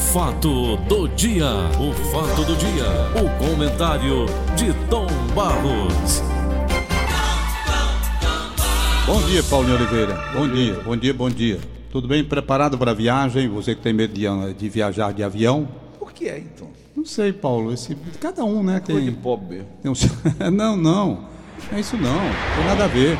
fato do dia, o fato do dia, o comentário de Tom Barros. Bom dia, Paulinho Oliveira. Bom dia, bom dia, bom dia. Tudo bem? Preparado para a viagem? Você que tem medo de, de viajar de avião? Por que é, então? Não sei, Paulo. Esse, cada um, né? Coisa Tem, de pobre. tem um- não, não. É isso não. Tem nada a ver.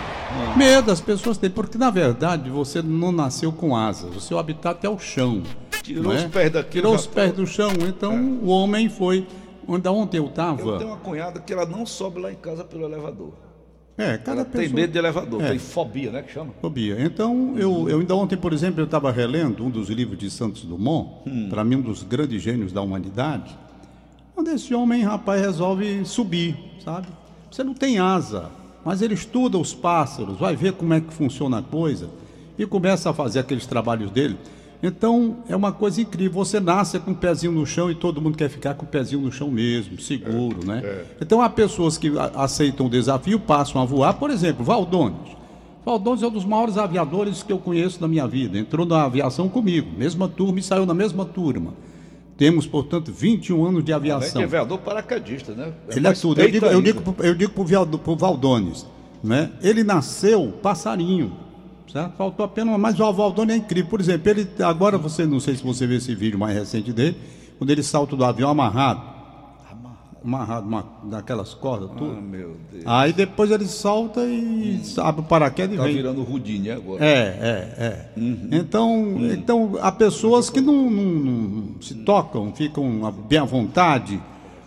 Medo as pessoas têm, porque na verdade você não nasceu com asas. O seu habitat é o chão. Tirou não os é? pés daqui, Tirou já os pés do chão. Então o homem foi. Onde ontem eu estava. Eu tenho uma cunhada que ela não sobe lá em casa pelo elevador. É, cada Ela pessoa. tem medo de elevador, É. tem fobia, né, que chama? Fobia. Então, eu, eu ainda ontem, por exemplo, eu estava relendo um dos livros de Santos Dumont, para mim um dos grandes gênios da humanidade, onde esse homem, rapaz, resolve subir, sabe? Você não tem asa, mas ele estuda os pássaros, vai ver como é que funciona a coisa e começa a fazer aqueles trabalhos dele. Então, é uma coisa incrível. Você nasce com o pezinho no chão e todo mundo quer ficar com o pezinho no chão mesmo, seguro, né? Então, há pessoas que aceitam o desafio, passam a voar. Por exemplo, Valdones. Valdones é um dos maiores aviadores que eu conheço na minha vida. Entrou na aviação comigo, mesma turma e saiu na mesma turma. Temos, portanto, 21 anos de Além aviação. de vereador paraquedista, né? Ele é tudo. Eu digo, eu digo, eu digo Vial- pro Valdones, né? Ele nasceu passarinho, certo? Faltou apenas, mas o Valdones é incrível. Por exemplo, ele agora você não sei se você viu esse vídeo mais recente dele, quando ele salta do avião amarrado, amarrado uma, daquelas cordas, tudo. Ah, meu Deus. Aí depois ele solta e abre o paraquedas e Tá vem. virando Rudine agora. É, é, é. Então, então, há pessoas que não, não- não se tocam, ficam bem à vontade.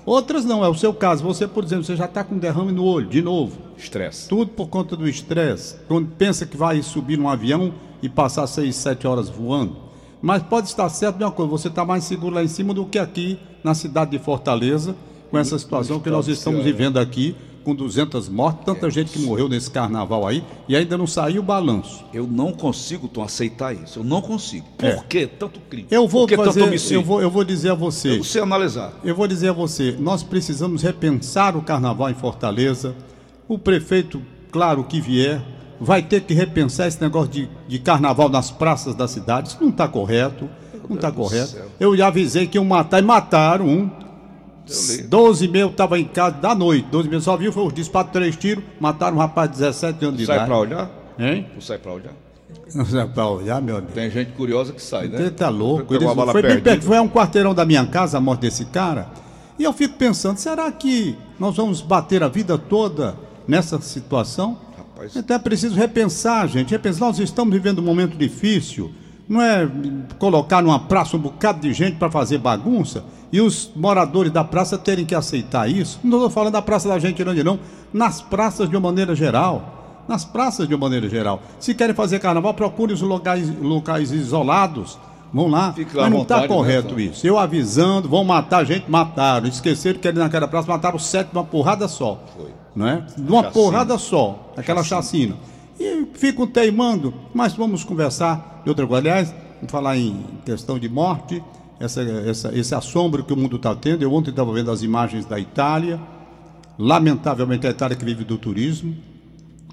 Outras não, é o seu caso. Você, por exemplo, você já está com derrame no olho, de novo. Estresse. Tudo por conta do estresse. Quando pensa que vai subir num avião e passar seis, sete horas voando. Mas pode estar certo de uma coisa, você está mais seguro lá em cima do que aqui na cidade de Fortaleza, com essa situação que nós estamos vivendo aqui, com 200 mortes, tanta gente que morreu nesse carnaval aí, e ainda não saiu o balanço. Eu não consigo, Tom, aceitar isso. Eu não consigo. Por É. que tanto crime? Eu vou Por que fazer, eu vou, eu vou dizer a você. Eu sei analisar. Eu vou dizer a você, nós precisamos repensar o carnaval em Fortaleza. O prefeito, claro que vier, vai ter que repensar esse negócio de, de carnaval nas praças da cidade. Isso não está correto. Não está correto. Eu já avisei que iam matar e mataram um. Eu li. 12 mil estava em casa da noite. 12 mil só viu, foi os disparos, três tiros, mataram um rapaz de 17 anos de Sai idade. pra olhar? Hein? Tu sai pra olhar? Não sai pra olhar, meu amigo. Tem gente curiosa que sai, né? Ele tá louco. Bala foi, bem perto, foi a um quarteirão da minha casa a morte desse cara. E eu fico pensando, será que nós vamos bater a vida toda nessa situação? Rapaz. Então é preciso repensar, gente. Repensar, nós estamos vivendo um momento difícil. Não é colocar numa praça um bocado de gente para fazer bagunça e os moradores da praça terem que aceitar isso. Não estou falando da Praça da Gente Grande, não. Nas praças de uma maneira geral. Nas praças de uma maneira geral. Se querem fazer carnaval, procure os locais, locais isolados. Vão lá. Fique lá Mas não está né, correto Tom? isso. Eu avisando, vão matar gente, mataram. Esqueceram que ali naquela praça mataram sete de uma porrada só. Foi. Não é? De uma Chacina. porrada só. Aquela chacina. E ficam teimando, mas vamos conversar de outra coisa. Aliás, vamos falar em questão de morte, essa, essa, esse assombro que o mundo está tendo. Eu ontem estava vendo as imagens da Itália. Lamentavelmente, a Itália que vive do turismo.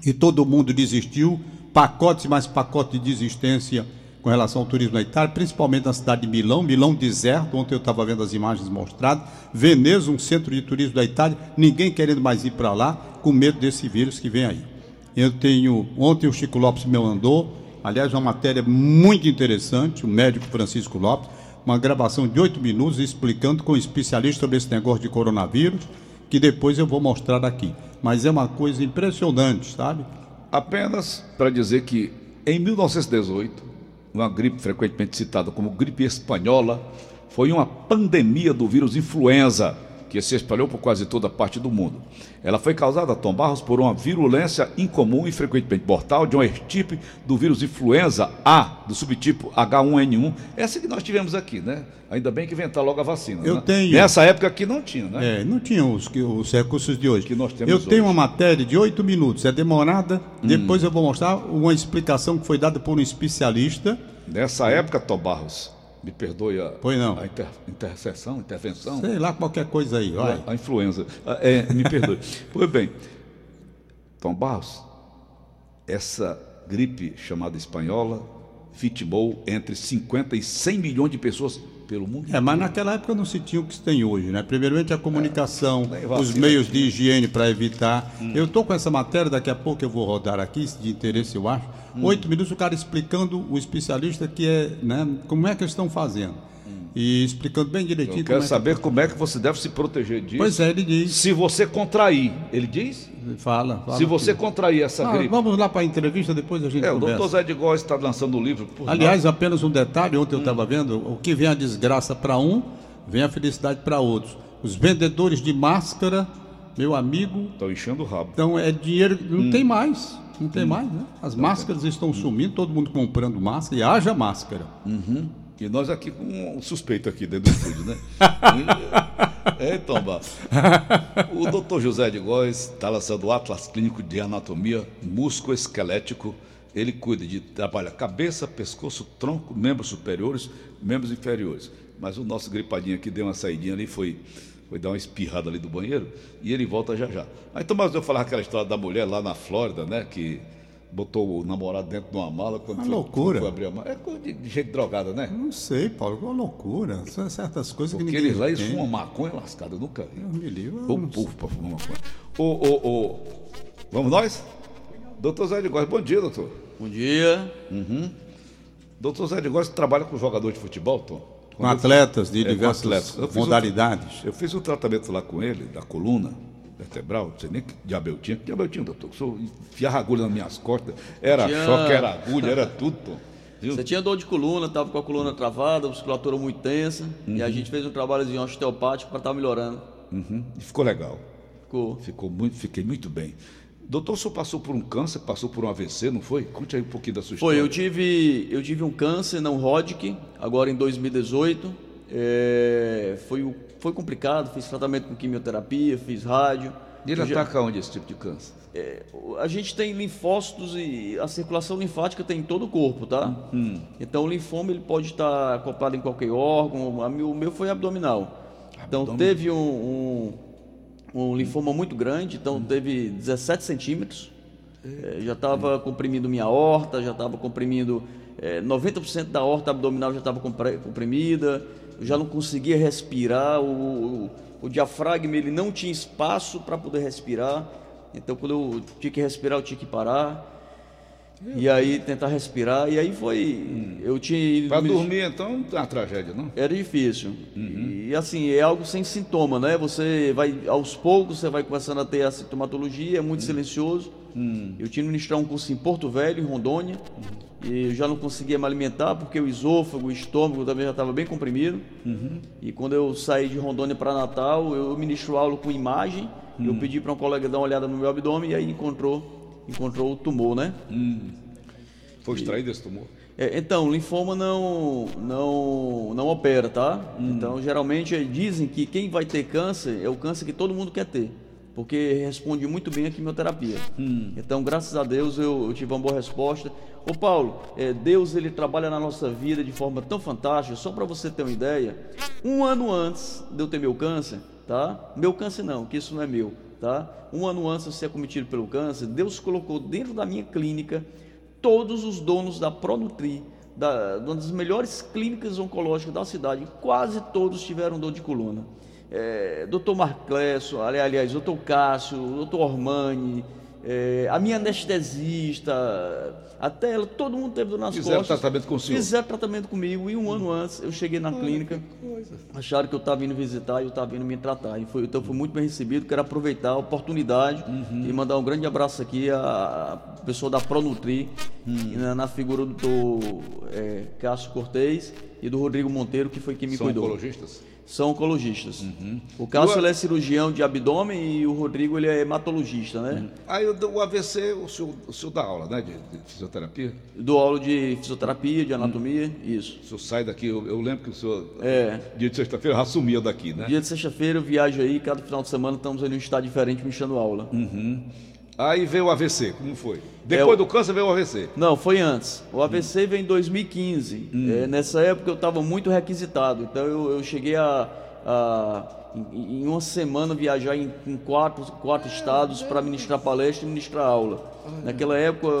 E todo mundo desistiu. Pacotes mais pacotes de desistência com relação ao turismo na Itália, principalmente na cidade de Milão. Milão deserto. Ontem eu estava vendo as imagens mostradas. Veneza, um centro de turismo da Itália. Ninguém querendo mais ir para lá, com medo desse vírus que vem aí. Eu tenho. Ontem o Chico Lopes me mandou, aliás, uma matéria muito interessante, o médico Francisco Lopes, uma gravação de oito minutos explicando com um especialista sobre esse negócio de coronavírus, que depois eu vou mostrar aqui. Mas é uma coisa impressionante, sabe? Apenas para dizer que em 1918, uma gripe frequentemente citada como gripe espanhola foi uma pandemia do vírus influenza que se espalhou por quase toda parte do mundo. Ela foi causada, Tom Barros, por uma virulência incomum e frequentemente mortal de uma estirpe do vírus influenza A, do subtipo H1N1. Essa que nós tivemos aqui, né? Ainda bem que inventar logo a vacina. Eu né? tenho. Nessa época aqui não tinha, né? É, não tinha os, os recursos de hoje. Que nós temos eu tenho hoje. uma matéria de oito minutos, é demorada. Hum. Depois eu vou mostrar uma explicação que foi dada por um especialista. Nessa época, Tom Barros, me perdoe a, Pois não. a inter- interseção, intervenção. Sei lá, qualquer coisa aí, vai. A influenza. Ah, é, me perdoe. pois bem, Tom Barros, essa gripe chamada espanhola vitimou entre 50 e 100 milhões de pessoas pelo mundo. É, mas naquela época não se tinha o que se tem hoje, né? Primeiramente a comunicação, os vacina meios de higiene para evitar. Eu estou com essa matéria, daqui a pouco eu vou rodar aqui, de interesse eu acho. Oito minutos o cara explicando, o especialista que é, né? Como é que eles estão fazendo. E explicando bem direitinho. Eu quero é saber como é que você deve se proteger disso. Pois é, ele diz. Se você contrair, ele diz? Fala. fala Se você contrair essa Ah, gripe. vamos lá para a entrevista, depois a gente É, o conversa. doutor Zé de Góes está lançando o livro. por Aliás, apenas um detalhe, ontem eu estava vendo, o que vem a desgraça para um, vem a felicidade para outros. Os vendedores de máscara, meu amigo, Estão enchendo o rabo. então é dinheiro, não Hum. tem mais, não tem mais, né? As máscaras estão sumindo, todo mundo comprando máscara, e haja máscara. E nós aqui com um suspeito aqui dentro do estúdio, né? é, então. O doutor José de Góes está lançando o Atlas Clínico de Anatomia Musculoesquelético. Ele cuida de trabalha cabeça, pescoço, tronco, membros superiores, membros inferiores. Mas o nosso gripadinho aqui deu uma saidinha ali, foi, foi dar uma espirrada ali do banheiro e ele volta já já. Aí, mas eu falava aquela história da mulher lá na Flórida, né? Que botou o namorado dentro de uma mala quando Uma foi, loucura. foi abrir a mala. É coisa de, de gente drogada, né? Não sei, Paulo, que uma loucura. São certas coisas Porque que ninguém eles lá eles fumam maconha lascada, eu nunca vi. Deus me eu Ô não povo pra fumar maconha. Ô, ô, ô. Vamos nós? Doutor Zé de Góes, bom dia, doutor. Bom dia. Doutor Zé de Góes trabalha com jogador de futebol, Tom? Com atletas de É, diversas atletas. Eu fiz um- modalidades. Eu fiz um tratamento lá com ele, da coluna vertebral, não sei nem que diabo eu tinha. Que diabo eu tinha, doutor? Sou enfiava agulha nas minhas costas. Era Tinha- choque, era agulha, era tudo, Tom. Viu? Você tinha dor de coluna, estava com a coluna travada, musculatura muito tensa, e a gente fez um trabalhozinho osteopático para estar melhorando. Uhum. E ficou legal. Ficou. Ficou muito, fiquei muito bem. Doutor, o senhor passou por um câncer, passou por um AVC, não foi? Conte aí um pouquinho da sua Foi, história. eu tive, eu tive um câncer não Hodgkin, agora em 2018. É, foi, foi complicado, fiz tratamento com quimioterapia, fiz rádio. E ele Eu já- ataca onde esse tipo de câncer? É, a gente tem linfócitos e a circulação linfática tem em todo o corpo, tá? Então o linfoma ele pode estar acoplado em qualquer órgão. O meu foi abdominal. Então Abdômen. teve um, um, um linfoma muito grande, então teve 17 centímetros. É, já estava comprimindo minha horta, já estava comprimindo é, 90% da horta abdominal já estava comprimida, eu já não conseguia respirar, o, o, o diafragma ele não tinha espaço para poder respirar, então quando eu tinha que respirar eu tinha que parar, e aí tentar respirar, e aí foi, eu tinha... Para dormir, então, é uma tragédia, não? Era difícil. E assim, é algo sem sintoma, né? Você vai, aos poucos, você vai começando a ter a sintomatologia, é muito silencioso. Eu tinha que ministrar um curso em Porto Velho, em Rondônia, e eu já não conseguia me alimentar porque o esôfago, o estômago também já estava bem comprimido. E quando eu saí de Rondônia para Natal, eu ministro aula com imagem. Eu pedi para um colega dar uma olhada no meu abdômen e aí encontrou, encontrou o tumor, né? Foi extraído esse tumor? É, então, linfoma não, não, não opera, tá? Então, geralmente eh, dizem que quem vai ter câncer é o câncer que todo mundo quer ter, porque responde muito bem à quimioterapia. Então, graças a Deus, eu, eu tive uma boa resposta. Ô Paulo, eh, Deus ele trabalha na nossa vida de forma tão fantástica, só para você ter uma ideia, um ano antes de eu ter meu câncer, tá? Meu câncer não, que isso não é meu, tá? Um ano antes de eu ser acometido pelo câncer, Deus colocou dentro da minha clínica todos os donos da Pronutri, da, uma das melhores clínicas oncológicas da cidade, quase todos tiveram dor de coluna. É, Dr. Marclesso, ali- aliás, Dr. Cássio, Dr. Ormani, é, a minha anestesista, até ela, todo mundo teve dor nas Fizeram costas. tratamento com o senhor? Fizeram tratamento comigo e um ano antes eu cheguei na clínica. Acharam que eu estava indo visitar e eu estava indo me tratar. E foi, então fui muito bem recebido. Quero aproveitar a oportunidade e mandar um grande abraço aqui à pessoa da Pronutri, e na, na figura do doutor é, Cássio Cortez e do Rodrigo Monteiro, que foi quem me São cuidou. oncologistas? São oncologistas. O Cássio ele é cirurgião de abdômen e o Rodrigo ele é hematologista, né? Aí o, o AVC, o senhor, o senhor dá aula, né, de, de fisioterapia? Dou aula de fisioterapia, de anatomia, isso. O senhor sai daqui, eu, eu lembro que o senhor, É. dia de sexta-feira, já sumia daqui, né? Dia de sexta-feira eu viajo aí, cada final de semana estamos aí num estado diferente me dando aula. Aí veio o AVC, como foi? Depois É o- do câncer veio o AVC. Não, foi antes. O AVC veio em 2015. É, nessa época eu estava muito requisitado. Então eu, eu cheguei a, a- em, em uma semana viajar em, em quatro, quatro estados para ministrar palestra e ministrar aula. Naquela época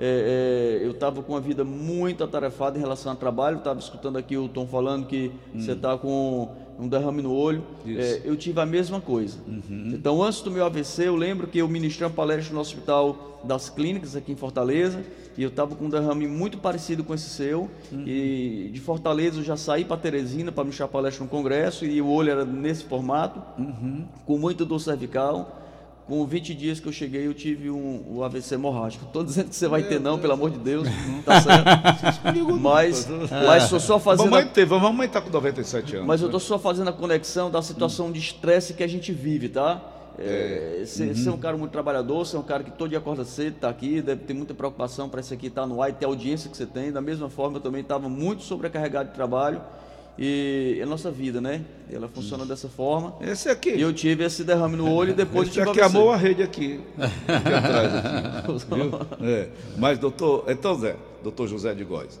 é, é, eu estava com uma vida muito atarefada em relação ao trabalho, estava escutando aqui o Tom falando que você está com um derrame no olho. É, eu tive a mesma coisa. Uhum. Então, antes do meu AVC, eu lembro que eu ministrei uma palestra no Hospital das Clínicas aqui em Fortaleza e eu estava com um derrame muito parecido com esse seu. Uhum. E de Fortaleza eu já saí para Teresina para ministrar palestra no congresso e o olho era nesse formato, Uhum. com muita dor cervical. Com 20 dias que eu cheguei, eu tive um, um AVC hemorrágico. Estou dizendo que você vai ter, não, pelo amor de Deus. Tá certo. mas, mas sou só fazendo. a- Mamãe teve, a mamãe está com 97 anos. mas eu né? estou só fazendo a conexão da situação de estresse que a gente vive, tá? É, Você você é um cara muito trabalhador, você é um cara que todo dia acorda cedo, está aqui, deve ter muita preocupação para isso aqui estar no ar e ter a audiência que você tem. Da mesma forma, eu também estava muito sobrecarregado de trabalho e a nossa vida, né? Ela funciona dessa forma. Esse aqui. E eu tive esse derrame no olho e depois Esse tive aqui amou a rede aqui. aqui atrás. Aqui, viu? É. Mas, doutor, então, Zé, doutor José de Góes,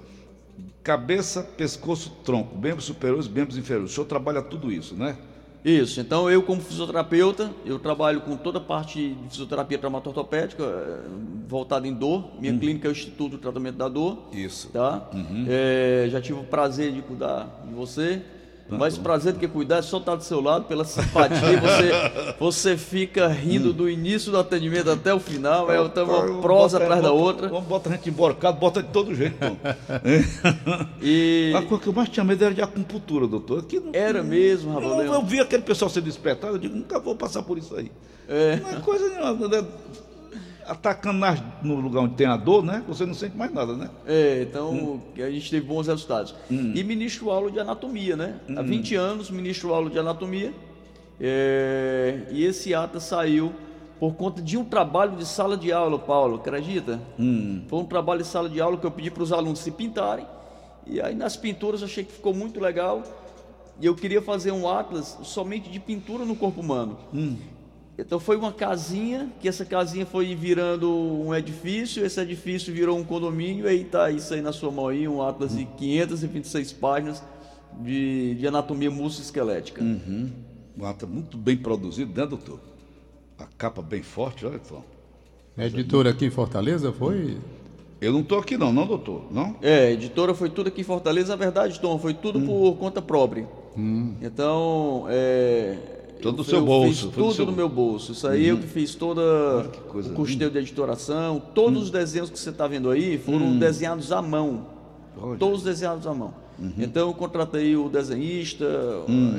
cabeça, pescoço, tronco, membros superiores, membros inferiores. O senhor trabalha tudo isso, né? Isso, então eu como fisioterapeuta, eu trabalho com toda a parte de fisioterapia traumatortopédica, eh, voltada em dor. Minha clínica é o Instituto do Tratamento da Dor. Isso. Tá? É, já tive o prazer de cuidar de você. Mais prazer do que cuidar é só estar do seu lado, pela simpatia. Você, você fica rindo do início do atendimento até o final. É então, uma prosa Bota- atrás da bota- outra. Vamos botar a gente emborcado, bota de todo jeito. E A coisa que eu mais tinha medo era de acupuntura, doutor. Aqui não, era mesmo, eu, Ravaleu. eu vi aquele pessoal sendo espetado, eu digo, nunca vou passar por isso aí. É. Não é coisa nenhuma. Atacando nas- no lugar onde tem a dor, né? Você não sente mais nada, né? É, então a gente teve bons resultados. E ministro aula de anatomia, né? Há 20 anos ministro aula de anatomia. É, e esse ata saiu por conta de um trabalho de sala de aula, Paulo, acredita? Foi um trabalho de sala de aula que eu pedi para os alunos se pintarem. E aí nas pinturas eu achei que ficou muito legal. E eu queria fazer um atlas somente de pintura no corpo humano. Então foi uma casinha, que essa casinha foi virando um edifício, esse edifício virou um condomínio, e aí tá isso aí na sua mão aí, um atlas de 526 páginas de, de anatomia musculoesquelética. Um ato muito bem produzido, né, doutor? A capa bem forte, olha, Tom. A editora aqui em Fortaleza foi. Eu não estou aqui não, não, doutor? Não? É, a editora foi tudo aqui em Fortaleza, a verdade, Tom, foi tudo por conta própria. Então, é, Todo do eu- seu eu bolso, fiz tudo seu- do meu bolso. Isso aí eu que fiz toda coisa o custeio de editoração, todos os desenhos que você está vendo aí foram desenhados à mão. Olha. Todos desenhados à mão. Então eu contratei o desenhista,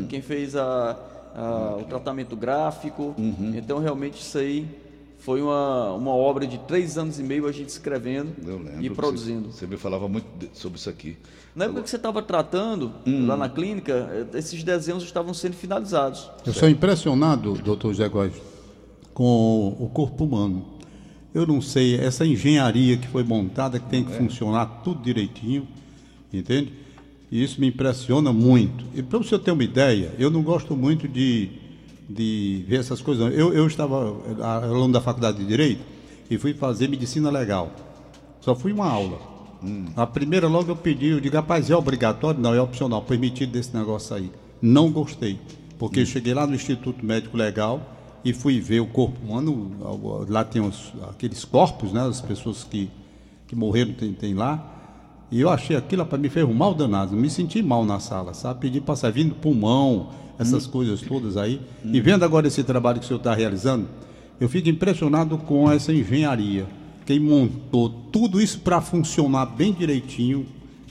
quem fez a- a- o tratamento gráfico. Então realmente isso aí foi uma, uma obra de três anos e meio a gente escrevendo e produzindo. Você, você me falava muito de- sobre isso aqui. Na época que você estava tratando, lá na clínica, eh, esses desenhos estavam sendo finalizados. Eu sou impressionado, doutor Zé Góes, com o corpo humano. Eu não sei, essa engenharia que foi montada, que tem que funcionar tudo direitinho, entende? E isso me impressiona muito. E para você ter uma ideia, eu não gosto muito de, de ver essas coisas. Eu, eu estava eh, aluno da faculdade de Direito e fui fazer medicina legal. Só fui uma aula. A primeira logo eu pedi, eu digo, rapaz, é obrigatório? Não, é opcional, permitido desse negócio aí. Não gostei, porque eu cheguei lá no Instituto Médico Legal e fui ver o corpo humano, lá tem os, aqueles corpos, né, as pessoas que, que morreram tem, tem lá, e eu achei aquilo para me fez um mal danado, me senti mal na sala, sabe? Pedi para sair vindo pulmão, essas coisas todas aí. E vendo agora esse trabalho que o senhor está realizando, eu fico impressionado com essa engenharia. Quem montou tudo isso para funcionar bem direitinho,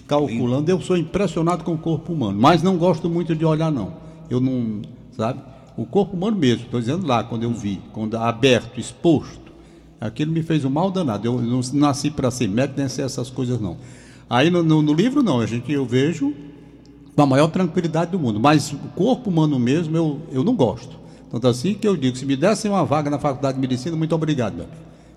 calculando, eu sou impressionado com o corpo humano, mas não gosto muito de olhar não. Eu não, sabe? O corpo humano mesmo, estou dizendo lá quando eu vi, quando aberto, exposto, aquilo me fez um mal danado. Eu não nasci para ser médico nem ser essas coisas não. Aí no, no- no livro não, a gente eu vejo com a maior tranquilidade do mundo, mas o corpo humano mesmo eu, eu não gosto. Tanto assim que eu digo, se me dessem uma vaga na faculdade de medicina, muito obrigado, meu.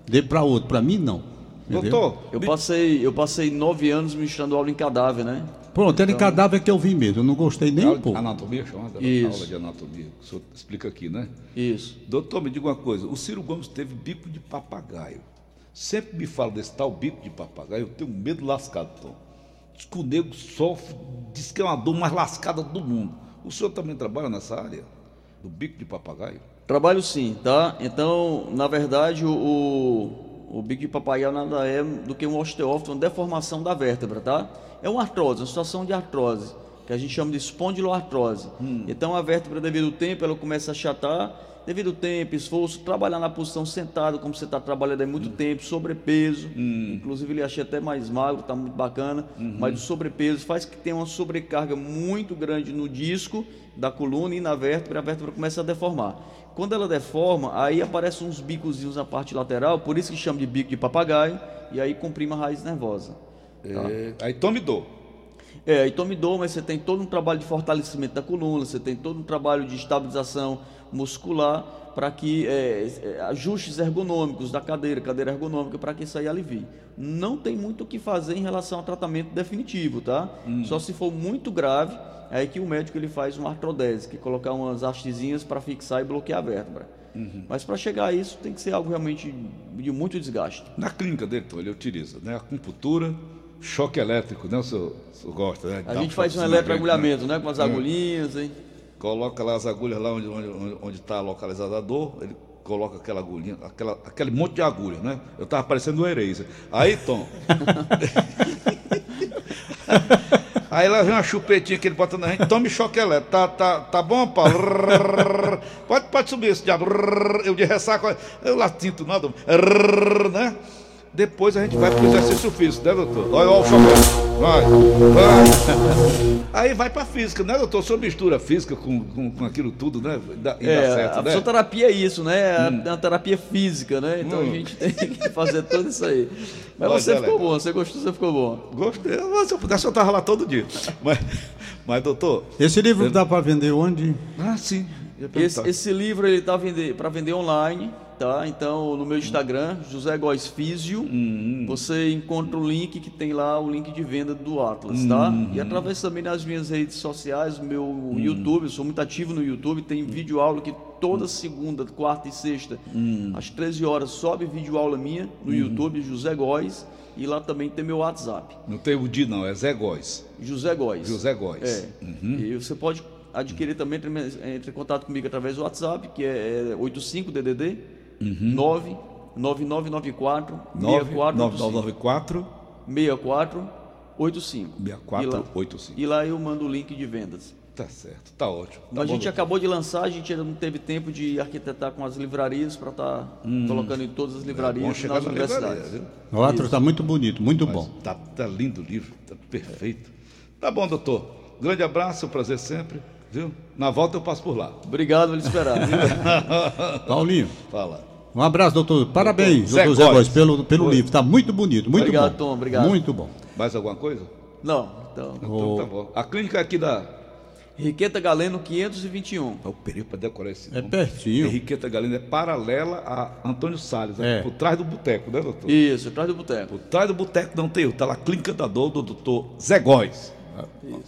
Dê para outro, para mim não. Entendeu? Doutor, Eu passei, eu passei nove anos ministrando aula em cadáver, né? Pronto, era em cadáver que eu vi mesmo, eu não gostei nem um pouco. anatomia chamada? Isso. Aula de anatomia. O senhor explica aqui, né? Isso. Doutor, me diga uma coisa. O Ciro Gomes teve bico de papagaio. Sempre me fala desse tal bico de papagaio. Eu tenho medo lascado, Tom. Diz que o nego sofre, diz que é uma dor mais lascada do mundo. O senhor também trabalha nessa área? do bico de papagaio? Trabalho sim, tá? Então, na verdade, o, o, o bico de papagaio nada é do que um osteófito, uma deformação da vértebra, tá? É uma artrose, uma situação de artrose, que a gente chama de espondiloartrose. Hum. Então, a vértebra, devido ao tempo, ela começa a achatar, devido ao tempo, esforço, trabalhar na posição sentado, como você está trabalhando há muito hum. tempo, sobrepeso. Hum. Inclusive, ele achei até mais magro, está muito bacana. Uhum. Mas o sobrepeso faz que tenha uma sobrecarga muito grande no disco da coluna e na vértebra, a vértebra começa a deformar. Quando ela deforma, aí aparecem uns bicozinhos na parte lateral, por isso que chama de bico de papagaio, e aí comprime a raiz nervosa. Tá? É, aí tome dor. É, aí tome dor, mas você tem todo um trabalho de fortalecimento da coluna, você tem todo um trabalho de estabilização muscular para que é, é, ajustes ergonômicos da cadeira, cadeira ergonômica, para que isso aí alivie. Não tem muito o que fazer em relação ao tratamento definitivo, tá? Hum. Só se for muito grave, é que o médico ele faz uma artrodese, que é colocar umas hastezinhas para fixar e bloquear a vértebra. Uhum. Mas para chegar a isso tem que ser algo realmente de muito desgaste. Na clínica dele, ele utiliza né, a acupuntura, choque elétrico, né? O senhor, o senhor gosta, né? A gente faz um eletroagulhamento, né? Com as agulhinhas, hein? Coloca lá as agulhas lá onde está tá localizada a dor, ele coloca aquela agulhinha, aquela, aquele monte de agulha, né? Eu tava parecendo um Eraser. Aí, Tom. Aí lá vem uma chupetinha que ele bota na gente, tome choque elétrico. Tá, tá, tá bom, Paulo? pode, pode subir esse diabo. Eu de ressaco, eu lá tinto nada, né? Depois a gente vai pro exercício físico, né, doutor? Olha, olha o choque. Vai, vai. Aí vai pra física, né, doutor? Só mistura física com, com, com aquilo tudo, né? Dá, e é, dá certo, a né? fisioterapia é isso, né? É hum. uma terapia física, né? Então hum. a gente tem que fazer tudo isso aí. Mas Olha, você ficou bom, você gostou, você ficou bom. Gostei, mas se eu pudesse eu tava lá todo dia. Mas, mas doutor... Esse livro dá para vender onde? Ah, sim. Esse, esse livro ele tá para vender online tá? Então, no meu Instagram, José Góes Físio, uhum. você encontra o link que tem lá, o link de venda do Atlas, tá? uhum. E através também das minhas redes sociais, meu uhum. YouTube, eu sou muito ativo no YouTube, tem vídeo aula que toda segunda, quarta e sexta, às 13 horas, sobe vídeo aula minha no YouTube, José Góes. E lá também tem meu WhatsApp. Não tem o Di, não, é Zé Góes. José Góes. José Góes. É. Uhum. E você pode adquirir também, entre, entre em contato comigo através do WhatsApp, que é 85DDD Uhum. 99994 6494 6485. 6485. E lá eu mando o link de vendas. Tá certo, tá ótimo. Tá a gente acabou de lançar, a gente ainda não teve tempo de arquitetar com as livrarias para estar tá hum. colocando em todas as livrarias é nas universidades. Livraria, o outro está muito bonito, muito Mas bom. Tá, tá lindo o livro, tá perfeito. Tá bom, doutor. Grande abraço, prazer sempre. Viu? Na volta eu passo por lá. Obrigado, vou lhe esperar. Paulinho. Fala. Um abraço, doutor. Parabéns, doutor Zé Góes, pelo, pelo livro. Está muito bonito, muito obrigado, bom. Tom, obrigado. Muito bom. Mais alguma coisa? Não, então. Então tá bom. A clínica aqui da. Riqueta Galeno 521. É o período para decorar esse nome. É pertinho. Riqueta Galeno é paralela a Antônio Salles, é. por trás do boteco, né, doutor? Isso, por trás do boteco. Por trás do boteco não tem, tá lá a clínica da dor do doutor Zé Góes.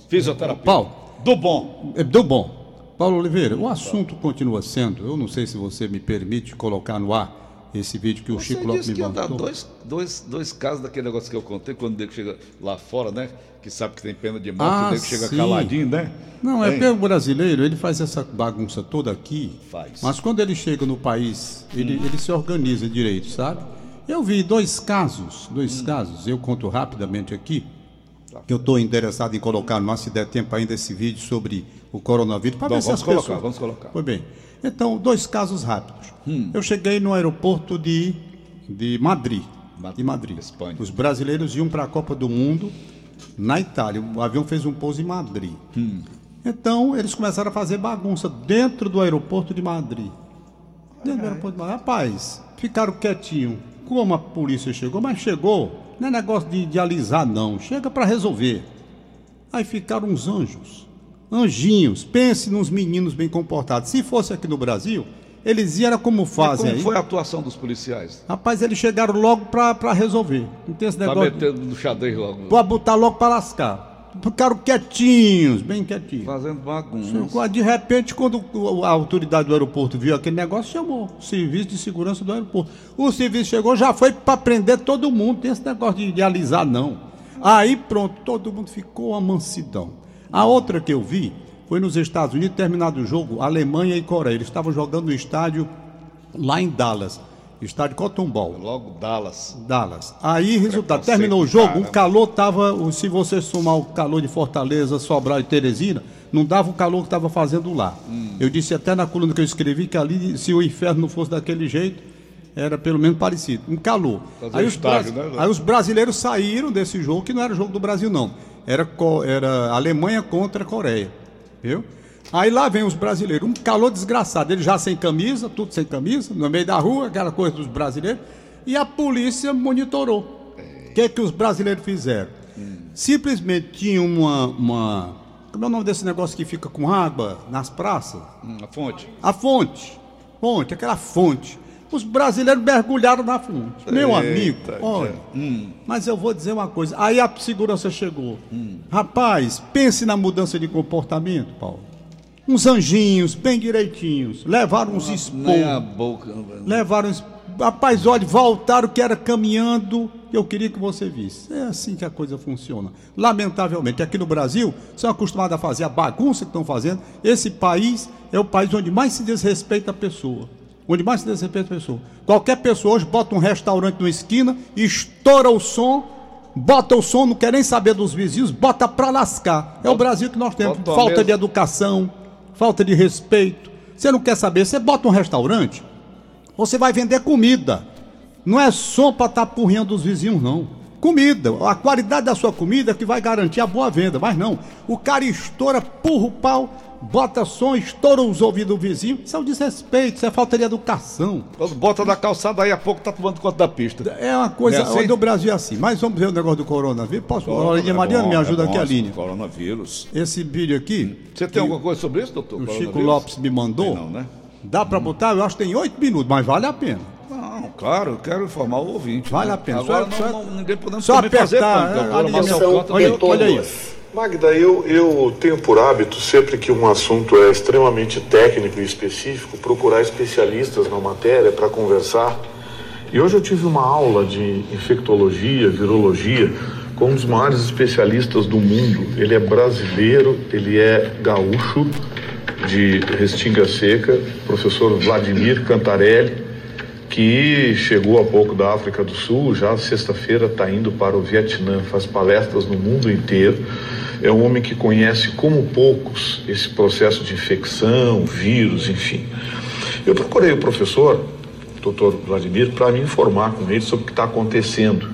Fisioterapia. Paulo. Do bom. É, do bom. Paulo Oliveira, o assunto continua sendo, eu não sei se você me permite colocar no ar, esse vídeo que o Chico Lopes me mandou. Dois, dois, dois casos daquele negócio que eu contei, quando o nego chega lá fora, né? Que sabe que tem pena de morte, ah, o nego chega caladinho, né? Não, é pego brasileiro, ele faz essa bagunça toda aqui. Faz. Mas quando ele chega no país, ele, hum. ele se organiza direito, sabe? Eu vi dois casos, dois hum. casos, eu conto rapidamente aqui. Que eu estou interessado em colocar, mas se der tempo ainda, esse vídeo sobre o coronavírus, para ver se as colocar, pessoas... Vamos colocar, Foi bem. Então, dois casos rápidos. Hum. Eu cheguei no aeroporto de, de Madrid. De Madrid. Espanha. Os brasileiros iam para a Copa do Mundo na Itália. O avião fez um pouso em Madrid. Hum. Então, eles começaram a fazer bagunça dentro do aeroporto de Madrid. Dentro do aeroporto de Madrid. Rapaz, ficaram quietinho. Como a polícia chegou, mas chegou. Não é negócio de, de alisar, não. Chega para resolver. Aí ficaram uns anjos anjinhos. Pense nos meninos bem comportados. Se fosse aqui no Brasil, eles iam como fazem. como foi a atuação dos policiais? Rapaz, eles chegaram logo para resolver. Não tem esse negócio. Pra meter no xadrez logo. Pra botar logo para lascar. Ficaram quietinhos, bem quietinhos. Fazendo bagunça. De repente, quando a autoridade do aeroporto viu aquele negócio, chamou o serviço de segurança do aeroporto. O serviço chegou, já foi para prender todo mundo. Tem esse negócio de, de alisar, não. Aí pronto, todo mundo ficou a mansidão. A outra que eu vi foi nos Estados Unidos, terminado o jogo, Alemanha e Coreia. Eles estavam jogando no estádio lá em Dallas. Estádio Cotton Ball. Logo Dallas. Dallas. Aí, resultado, terminou o jogo, caramba. o calor tava, se você somar o calor de Fortaleza, Sobral e Teresina, não dava o calor que estava fazendo lá. Hum. Eu disse até na coluna que eu escrevi que ali, se o inferno não fosse daquele jeito, era pelo menos parecido. Um calor. Fazer Aí os, estágio, né? aí os brasileiros saíram desse jogo, que não era jogo do Brasil, não. Era, era Alemanha contra a Coreia. Viu? Aí lá vem os brasileiros, um calor desgraçado, eles já sem camisa, tudo sem camisa, no meio da rua, aquela coisa dos brasileiros, e a polícia monitorou. O que, que os brasileiros fizeram? Simplesmente tinha uma, uma. Como é o nome desse negócio que fica com água nas praças? Hum, a fonte. A fonte. Fonte, aquela fonte. Os brasileiros mergulharam na fonte. Meu amigo, olha. Mas eu vou dizer uma coisa. Aí a segurança chegou. Rapaz, pense na mudança de comportamento, Paulo. Uns anjinhos, bem direitinhos. Levaram uns Nem a boca. Levaram. es- Rapaz, olha, voltaram que era caminhando. Eu queria que você visse. É assim que a coisa funciona. Lamentavelmente, aqui no Brasil, são acostumados a fazer a bagunça que estão fazendo. Esse país é o país onde mais se desrespeita a pessoa. Onde mais se desrespeita a pessoa. Qualquer pessoa hoje bota um restaurante numa esquina, estoura o som, bota o som, não quer nem saber dos vizinhos, bota pra lascar. É o Brasil que nós temos. Falta de educação, falta de respeito. Você não quer saber, você bota um restaurante, você vai vender comida. Não é som para estar porrinhando os vizinhos, não. Comida. A qualidade da sua comida é que vai garantir a boa venda. Mas não. O cara estoura, purra o pau, bota som, estoura os ouvidos do vizinho. Isso é um desrespeito, isso é falta de educação. Quando bota na calçada, aí a pouco tá tomando conta da pista. É uma coisa. É assim? Do Brasil é assim. Mas vamos ver o negócio do coronavírus. Posso? Olha, É Mariana, bom, me ajuda é aqui bom, a linha. Coronavírus. Esse vídeo aqui. Você tem alguma coisa sobre isso, doutor? O Chico? Lopes me mandou. Tem não, né? Dá pra botar? Eu acho que tem oito minutos, mas vale a pena. Não, claro, eu quero informar o ouvinte. Vale né? a pena. Agora Só- não, só- não- ninguém podemos só fazer apertar, é, Agora, Marcelo. Cota Olha, deu- olha aí. Magda, eu, eu tenho por hábito, sempre que um assunto é extremamente técnico e específico, procurar especialistas na matéria para conversar. E hoje eu tive uma aula de infectologia, virologia, com um dos maiores especialistas do mundo. Ele é brasileiro, ele é gaúcho, de Restinga Seca, professor Vladimir Cantarelli que chegou há pouco da África do Sul, já sexta-feira está indo para o Vietnã, faz palestras no mundo inteiro. É um homem que conhece como poucos esse processo de infecção, vírus, enfim. Eu procurei o professor, doutor Vladimir, para me informar com ele sobre o que está acontecendo.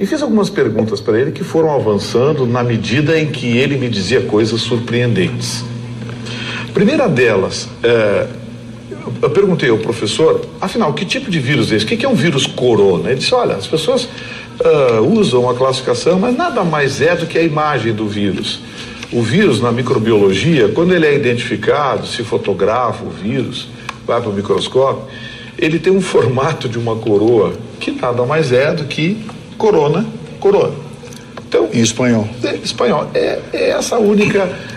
E fiz algumas perguntas para ele que foram avançando na medida em que ele me dizia coisas surpreendentes. Primeira delas, é, eu perguntei ao professor, afinal, que tipo de vírus é esse? O que é um vírus corona? Ele disse, olha, as pessoas ah, usam a classificação, mas nada mais é do que a imagem do vírus. O vírus, na microbiologia, quando ele é identificado, se fotografa o vírus, vai para o microscópio, ele tem um formato de uma coroa, que nada mais é do que corona, corona. Então, Em espanhol. é, espanhol. É, é essa a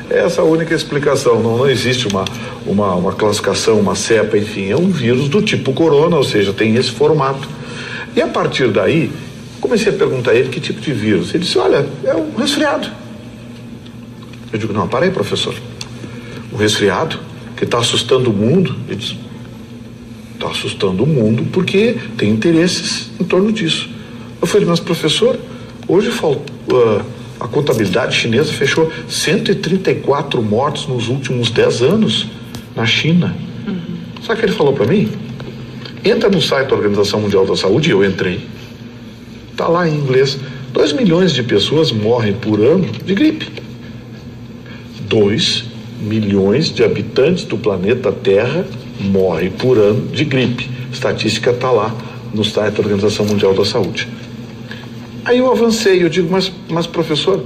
é essa a única explicação. Não, não existe uma, uma, uma classificação, uma cepa, enfim. É um vírus do tipo corona, ou seja, tem esse formato. E a partir daí, comecei a perguntar a ele que tipo de vírus. Ele disse: Olha, é um resfriado. Eu digo: Não, para aí, professor. O resfriado que está assustando o mundo. Ele disse: Está assustando o mundo porque tem interesses em torno disso. Eu falei, mas professor, hoje faltou, ah, a contabilidade chinesa fechou 134 mortes nos últimos 10 anos na China. Sabe o que ele falou para mim? Entra no site da Organização Mundial da Saúde, e eu entrei. Está lá em inglês. 2 milhões de pessoas morrem por ano de gripe. 2 milhões de habitantes do planeta Terra morrem por ano de gripe. Estatística está lá no site da Organização Mundial da Saúde. Aí eu avancei, eu digo, mas, mas professor,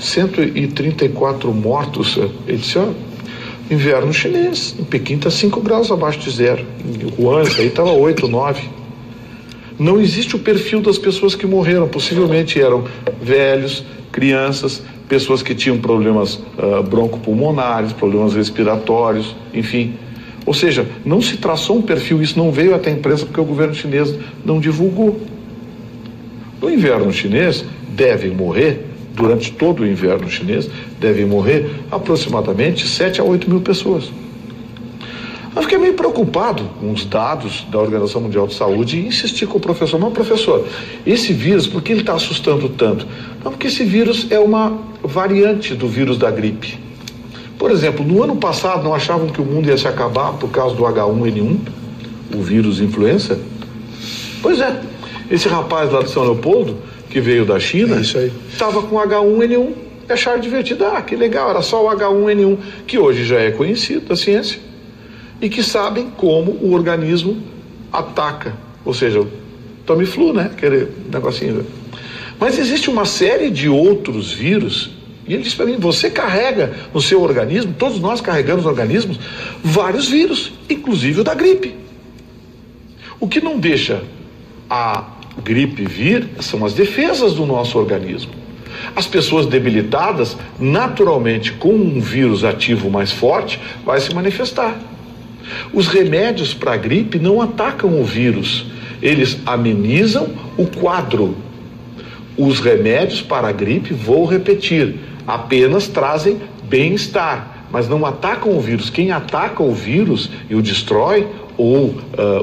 134 mortos. Ele disse, ó, inverno chinês, em Pequim está 5 graus abaixo de zero. Em Wuhan, aí estava 8, 9. Não existe o perfil das pessoas que morreram. Possivelmente eram velhos, crianças, pessoas que tinham problemas ah, broncopulmonares, problemas respiratórios, enfim. Ou seja, não se traçou um perfil, isso não veio até a imprensa porque o governo chinês não divulgou. No inverno chinês, devem morrer durante todo o inverno chinês, devem morrer aproximadamente 7 a 8 mil pessoas. Eu fiquei meio preocupado com os dados da Organização Mundial de Saúde e insisti com o professor, não, professor, esse vírus, por que ele está assustando tanto? Não, porque esse vírus é uma variante do vírus da gripe. Por exemplo, no ano passado não achavam que o mundo ia se acabar por causa do H1N1, o vírus influenza? Pois é, esse rapaz lá de São Leopoldo, que veio da China, estava com H1N1 e acharam divertido. Ah, que legal, era só o H1N1, que hoje já é conhecido da ciência e que sabem como o organismo ataca. Ou seja, o Tamiflu, né? Aquele negocinho. Mas existe uma série de outros vírus, e ele disse para mim: você carrega no seu organismo, todos nós carregamos no organismo, vários vírus, inclusive o da gripe. O que não deixa a gripe vir são as defesas do nosso organismo. As pessoas debilitadas, naturalmente, com um vírus ativo mais forte, vai se manifestar. Os remédios para a gripe não atacam o vírus, eles amenizam o quadro. Os remédios para a gripe, vou repetir, apenas trazem bem-estar, mas não atacam o vírus. Quem ataca o vírus e o destrói ou uh,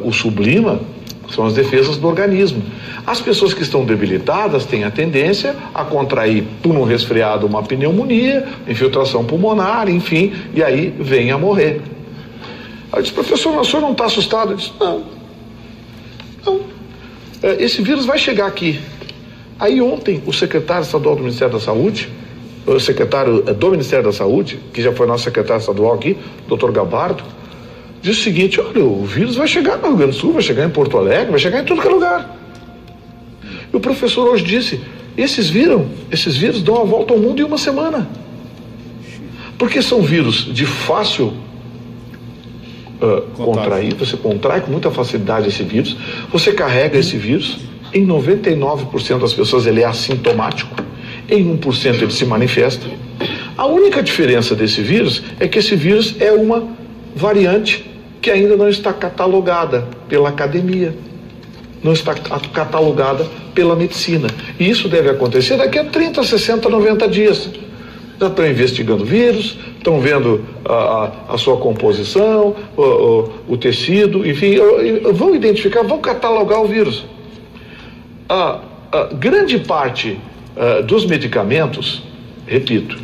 o sublima são as defesas do organismo. As pessoas que estão debilitadas têm a tendência a contrair por um resfriado uma pneumonia, infiltração pulmonar, enfim, e aí vem a morrer. Aí eu disse, professor, o senhor não está assustado? Eu disse, não. Não. É, esse vírus vai chegar aqui. Aí ontem o secretário estadual do Ministério da Saúde, o secretário é, do Ministério da Saúde, que já foi nosso secretário estadual aqui, doutor Gabardo, disse o seguinte, olha, o vírus vai chegar no Rio Grande do Sul, vai chegar em Porto Alegre, vai chegar em todo que é lugar. E o professor hoje disse, esses viram, esses vírus dão a volta ao mundo em uma semana. Porque são vírus de fácil uh, contrair, você contrai com muita facilidade esse vírus, você carrega esse vírus, em 99% das pessoas ele é assintomático, em 1% ele se manifesta. A única diferença desse vírus é que esse vírus é uma variante que ainda não está catalogada pela academia, não está catalogada pela medicina. E isso deve acontecer daqui a 30, 60, 90 dias já estão investigando vírus, estão vendo a, a, a sua composição, o, o, o tecido, enfim, vão identificar, vão catalogar o vírus. A, a grande parte uh, dos medicamentos, repito,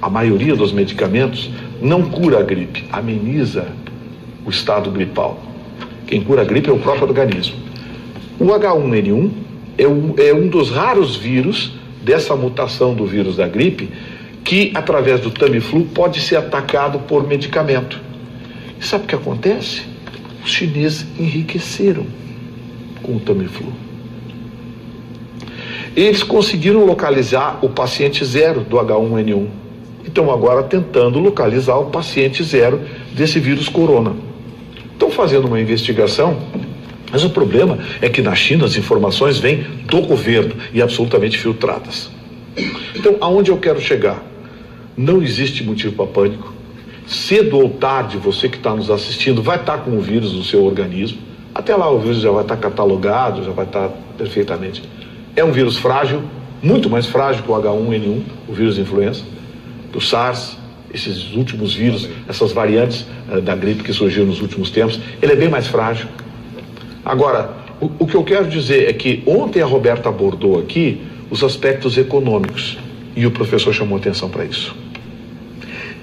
a maioria dos medicamentos não cura a gripe, ameniza o estado gripal. Quem cura a gripe é o próprio organismo. O H1N1 é um, é um dos raros vírus dessa mutação do vírus da gripe que, através do Tamiflu, pode ser atacado por medicamento. E sabe o que acontece? Os chineses enriqueceram com o Tamiflu. Eles conseguiram localizar o paciente zero do H1N1. Estão agora tentando localizar o paciente zero desse vírus corona. Estão fazendo uma investigação, mas o problema é que na China as informações vêm do governo e absolutamente filtradas. Então, aonde eu quero chegar? Não existe motivo para pânico. Cedo ou tarde, você que está nos assistindo vai estar tá com o vírus no seu organismo. Até lá o vírus já vai estar tá catalogado, já vai estar tá perfeitamente. É um vírus frágil, muito mais frágil que o H1N1, o vírus influenza, do SARS, esses últimos vírus, essas variantes uh, da gripe que surgiram nos últimos tempos. Ele é bem mais frágil. Agora, o, o que eu quero dizer é que ontem a Roberta abordou aqui os aspectos econômicos e o professor chamou atenção para isso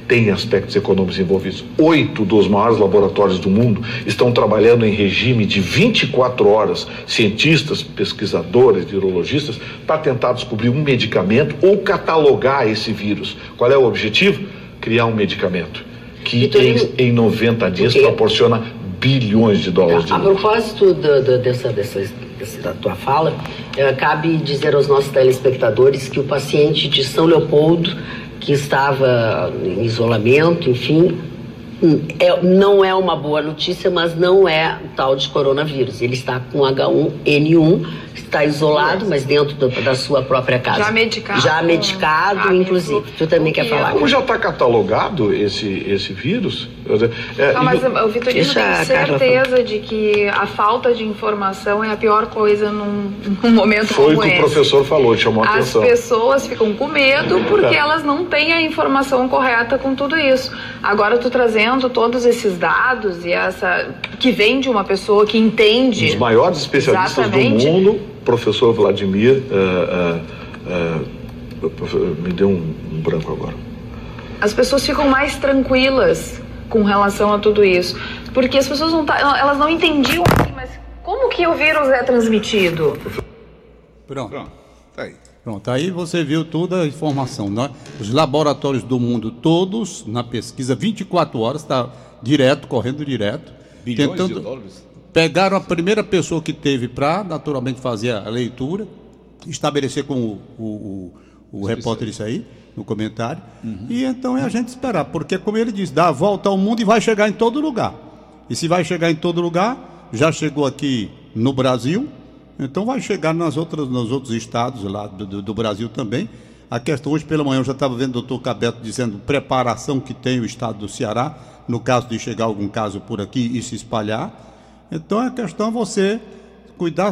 tem aspectos econômicos envolvidos. Oito dos maiores laboratórios do mundo estão trabalhando em regime de 24 horas, cientistas, pesquisadores, virologistas, para tentar descobrir um medicamento ou catalogar esse vírus. Qual é o objetivo? Criar um medicamento que em, em 90 dias proporciona bilhões de dólares de A propósito do, do, dessa, dessa, da tua fala, eh, cabe dizer aos nossos telespectadores que o paciente de São Leopoldo que estava em isolamento, enfim. É, não é uma boa notícia, mas não é tal de coronavírus. Ele está com H1N1, está isolado, mas dentro do, da sua própria casa. Já medicado. Já medicado, Ah, inclusive. Tu também quer falar? Como já está catalogado esse, esse vírus? É, Não, mas e- o Vitorino tem certeza de que a falta de informação é a pior coisa num, num momento foi o como que o esse. professor falou, chamou a As atenção. pessoas ficam com medo porque É. elas não têm a informação correta com tudo isso. Agora tu trazendo todos esses dados e essa que vem de uma pessoa que entende. dos maiores especialistas Exatamente. do mundo, professor Vladimir, eh, eh, eh, me deu um, um branco agora. as pessoas ficam mais tranquilas com relação a tudo isso. Porque as pessoas não tá, elas não entendiam assim, mas como que o vírus é transmitido? Pronto. Pronto, tá aí. Pronto, aí você viu toda a informação. Né? Os laboratórios do mundo todos, na pesquisa, 24 horas, está direto, correndo direto. Bilhões de dólares. Pegaram a primeira pessoa que teve para, naturalmente, fazer a leitura, estabelecer com o, o, o, o repórter isso aí, no comentário. E então é a gente esperar, porque, como ele diz, dá a volta ao mundo e vai chegar em todo lugar. E se vai chegar em todo lugar, já chegou aqui no Brasil, então vai chegar nas outras, nos outros estados lá do, do- do Brasil também. A questão, hoje pela manhã, eu já estava vendo o doutor Cabeto dizendo preparação que tem o estado do Ceará, no caso de chegar algum caso por aqui e se espalhar. Então a questão é você cuidar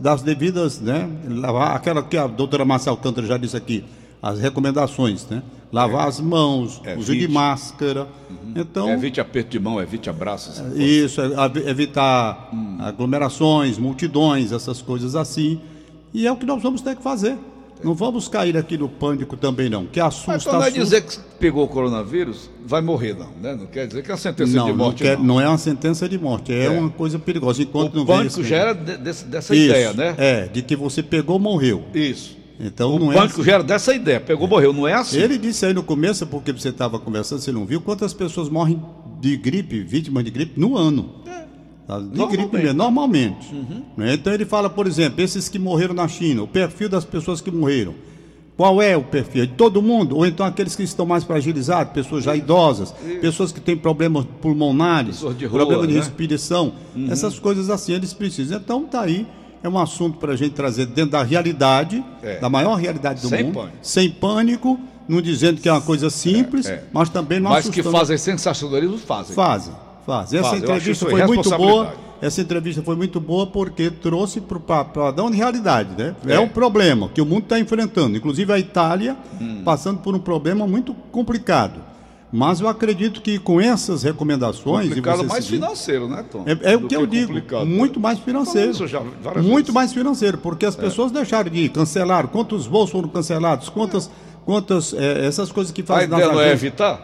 das devidas, né? Lavar aquela que a doutora Márcia Alcântara já disse aqui, as recomendações, né? Lavar as mãos, É, uso de evite. máscara. Então, Evite aperto de mão, evite abraços. isso, é, evitar aglomerações, multidões, essas coisas assim. E é o que nós vamos ter que fazer. Não vamos cair aqui no pânico também não, que assusta, Mas quando é assusta. dizer que pegou o coronavírus, vai morrer, não, né? Não quer dizer que é uma sentença não, de não, morte, quer- não. não é uma sentença de morte, é, É. uma coisa perigosa. Enquanto O não pânico esse- já era de- desse- dessa Isso, ideia, né? É, de que você pegou, morreu. Isso. Então O não é pânico assim. já era dessa ideia. Pegou, morreu. Não é assim. Ele disse aí no começo, porque você estava conversando, você não viu, quantas pessoas morrem de gripe, vítimas de gripe, no ano. Tá? De normalmente. Uhum. gripe mesmo, normalmente. Né? Então ele fala, por exemplo, esses que morreram na China, o perfil das pessoas que morreram. Qual é o perfil? De todo mundo? Ou então aqueles que estão mais fragilizados, pessoas já idosas, pessoas que têm problemas pulmonares, Pessoas de rua, problema de né? respiração, essas coisas assim eles precisam. Então tá aí, é um assunto para a gente trazer dentro da realidade, É. da maior realidade do Sem mundo, pânico. sem pânico, não dizendo que é uma coisa simples, É, é. mas também não Mas que assustando. fazem sensacionalismo, fazem. Fazem, fazem. Essa acho entrevista isso foi muito boa. Essa entrevista foi muito boa porque trouxe para dar uma realidade, né? É. É. um problema que o mundo está enfrentando. Inclusive a Itália Hum. passando por um problema muito complicado. Mas eu acredito que com essas recomendações. Complicado mais seguir- financeiro, né, Tom? é, é o Do que eu digo, muito mais financeiro. isso já Muito vezes. mais financeiro, porque as pessoas deixaram de ir, cancelaram. Quantos voos foram cancelados? Quantas, quantas é, essas coisas que A fazem nas ideia não é evitar?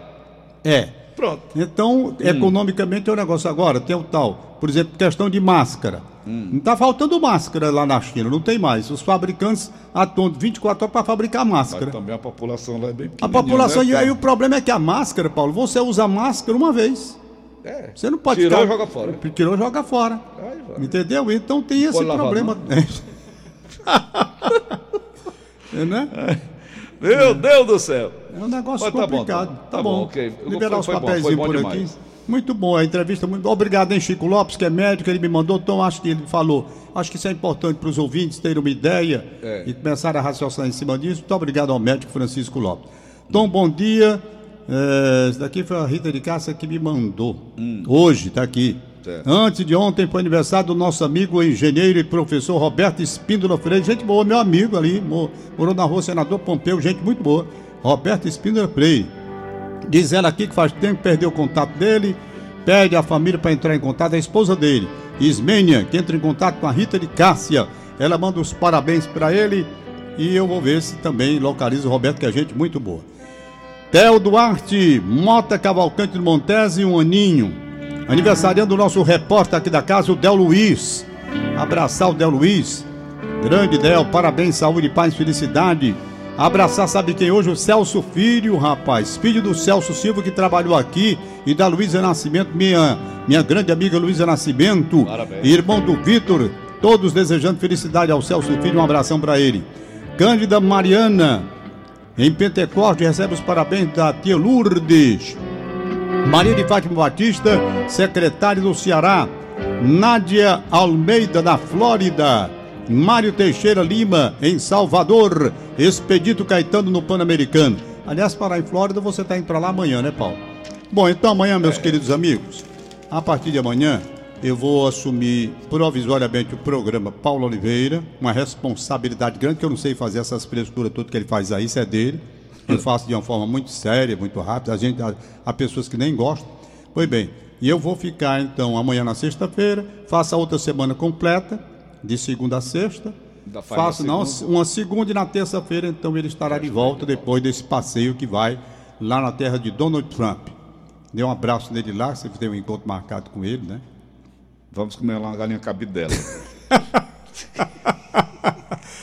É. Pronto. Então, economicamente é um negócio. Agora, tem o tal, por exemplo, questão de máscara. Não está faltando máscara lá na China, não tem mais. Os fabricantes atuam 24 horas para fabricar Mas máscara. também a população lá é bem A pequenininha, população, né, e aí o problema é que a máscara, Paulo, você usa máscara uma vez. É. Você não pode Tirou ficar- e joga fora. Tirou joga fora. Entendeu? Então tem esse pode lavar, problema. É, né? Meu Deus do céu. É um negócio Mas tá bom, complicado. tá bom. Tá, Tá bom. bom. Liberar os papéis bom por aqui. demais. Muito bom, a entrevista muito Obrigado, hein, Chico Lopes, que é médico, ele me mandou. Então, acho que ele falou. Acho que isso é importante para os ouvintes terem uma ideia É. e começar a raciocinar em cima disso. Muito obrigado ao médico Francisco Lopes. Tom, bom dia. É, Esse daqui foi a Rita de Cássia que me mandou. Hoje, está aqui. Certo. Antes de ontem foi aniversário do nosso amigo engenheiro e professor Roberto Espíndola Freire. Gente boa, meu amigo ali, mo- morou na rua Senador Pompeu, gente muito boa. Roberto Espíndola Freire. Diz ela aqui que faz tempo que perdeu o contato dele, pede a família para entrar em contato, a esposa dele, Ismênia, que entra em contato com a Rita de Cássia. Ela manda os parabéns para ele e eu vou ver se também localiza o Roberto, que é gente muito boa. Theo Duarte, Mota Cavalcante do Montese, um aninho. Aniversariando o nosso repórter aqui da casa, o Del Luiz. Abraçar o Del Luiz. Grande Del, parabéns, saúde, paz, felicidade. Abraçar, sabe quem hoje? O Celso Filho, rapaz. Filho do Celso Silva que trabalhou aqui e da Luísa Nascimento, minha, minha grande amiga Luísa Nascimento. Parabéns. Irmão do Vitor. Todos desejando felicidade ao Celso Filho, um abração para ele. Cândida Mariana, em Pentecoste, recebe os parabéns da tia Lourdes. Maria de Fátima Batista, secretária do Ceará. Nádia Almeida, na Flórida. Mário Teixeira Lima, em Salvador. Expedito Caetano no Pan-Americano. Aliás, parar em Flórida, você está indo para lá amanhã, né, Paulo? Bom, então amanhã, meus queridos amigos, a partir de amanhã, eu vou assumir provisoriamente o programa Paulo Oliveira, uma responsabilidade grande, que eu não sei fazer essas frescuras tudo que ele faz aí, isso é dele. Eu faço de uma forma muito séria, muito rápida. A gente, há, há pessoas que nem gostam. Pois bem, e eu vou ficar então amanhã na sexta-feira, faço a outra semana completa, de segunda a sexta. Faço não, uma segunda e na terça-feira, então ele estará de volta depois desse passeio que vai lá na terra de Donald Trump. Dê um abraço nele lá, você tem um encontro marcado com ele, né? Vamos comer lá uma galinha cabidela.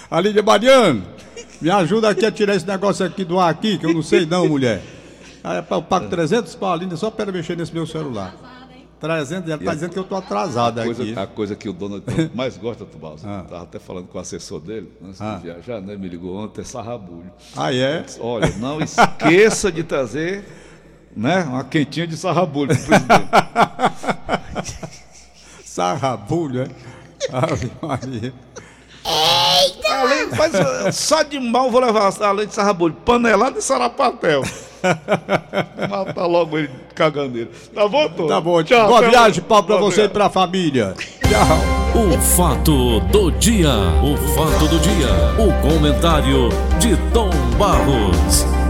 Alídia Mariano, me ajuda aqui a tirar esse negócio aqui do ar aqui, que eu não sei não, mulher. Eu pago 300 pau, Alinda, só para mexer nesse meu celular. 300, ela tá dizendo que eu tô atrasado A coisa, aqui. a coisa que o Donald Trump mais gosta, Tubalso, Ah. estava até falando com o assessor dele, antes Ah. de viajar, né? Me ligou ontem, é sarrabulho. Ah, é? Olha, não esqueça de trazer né, uma quentinha de sarrabulho pro presidente. Sarrabulho, é? Ave Maria. Além, mas eh, só de mal vou levar, além de sarrabulho, panelada e sarapatel. Matar logo ele caganeiro. Tá bom, Tom? Tá bom, Tchau. boa viagem. Paulo, pra você e pra família. Tchau. O fato do dia, o fato do dia, o comentário de Tom Barros.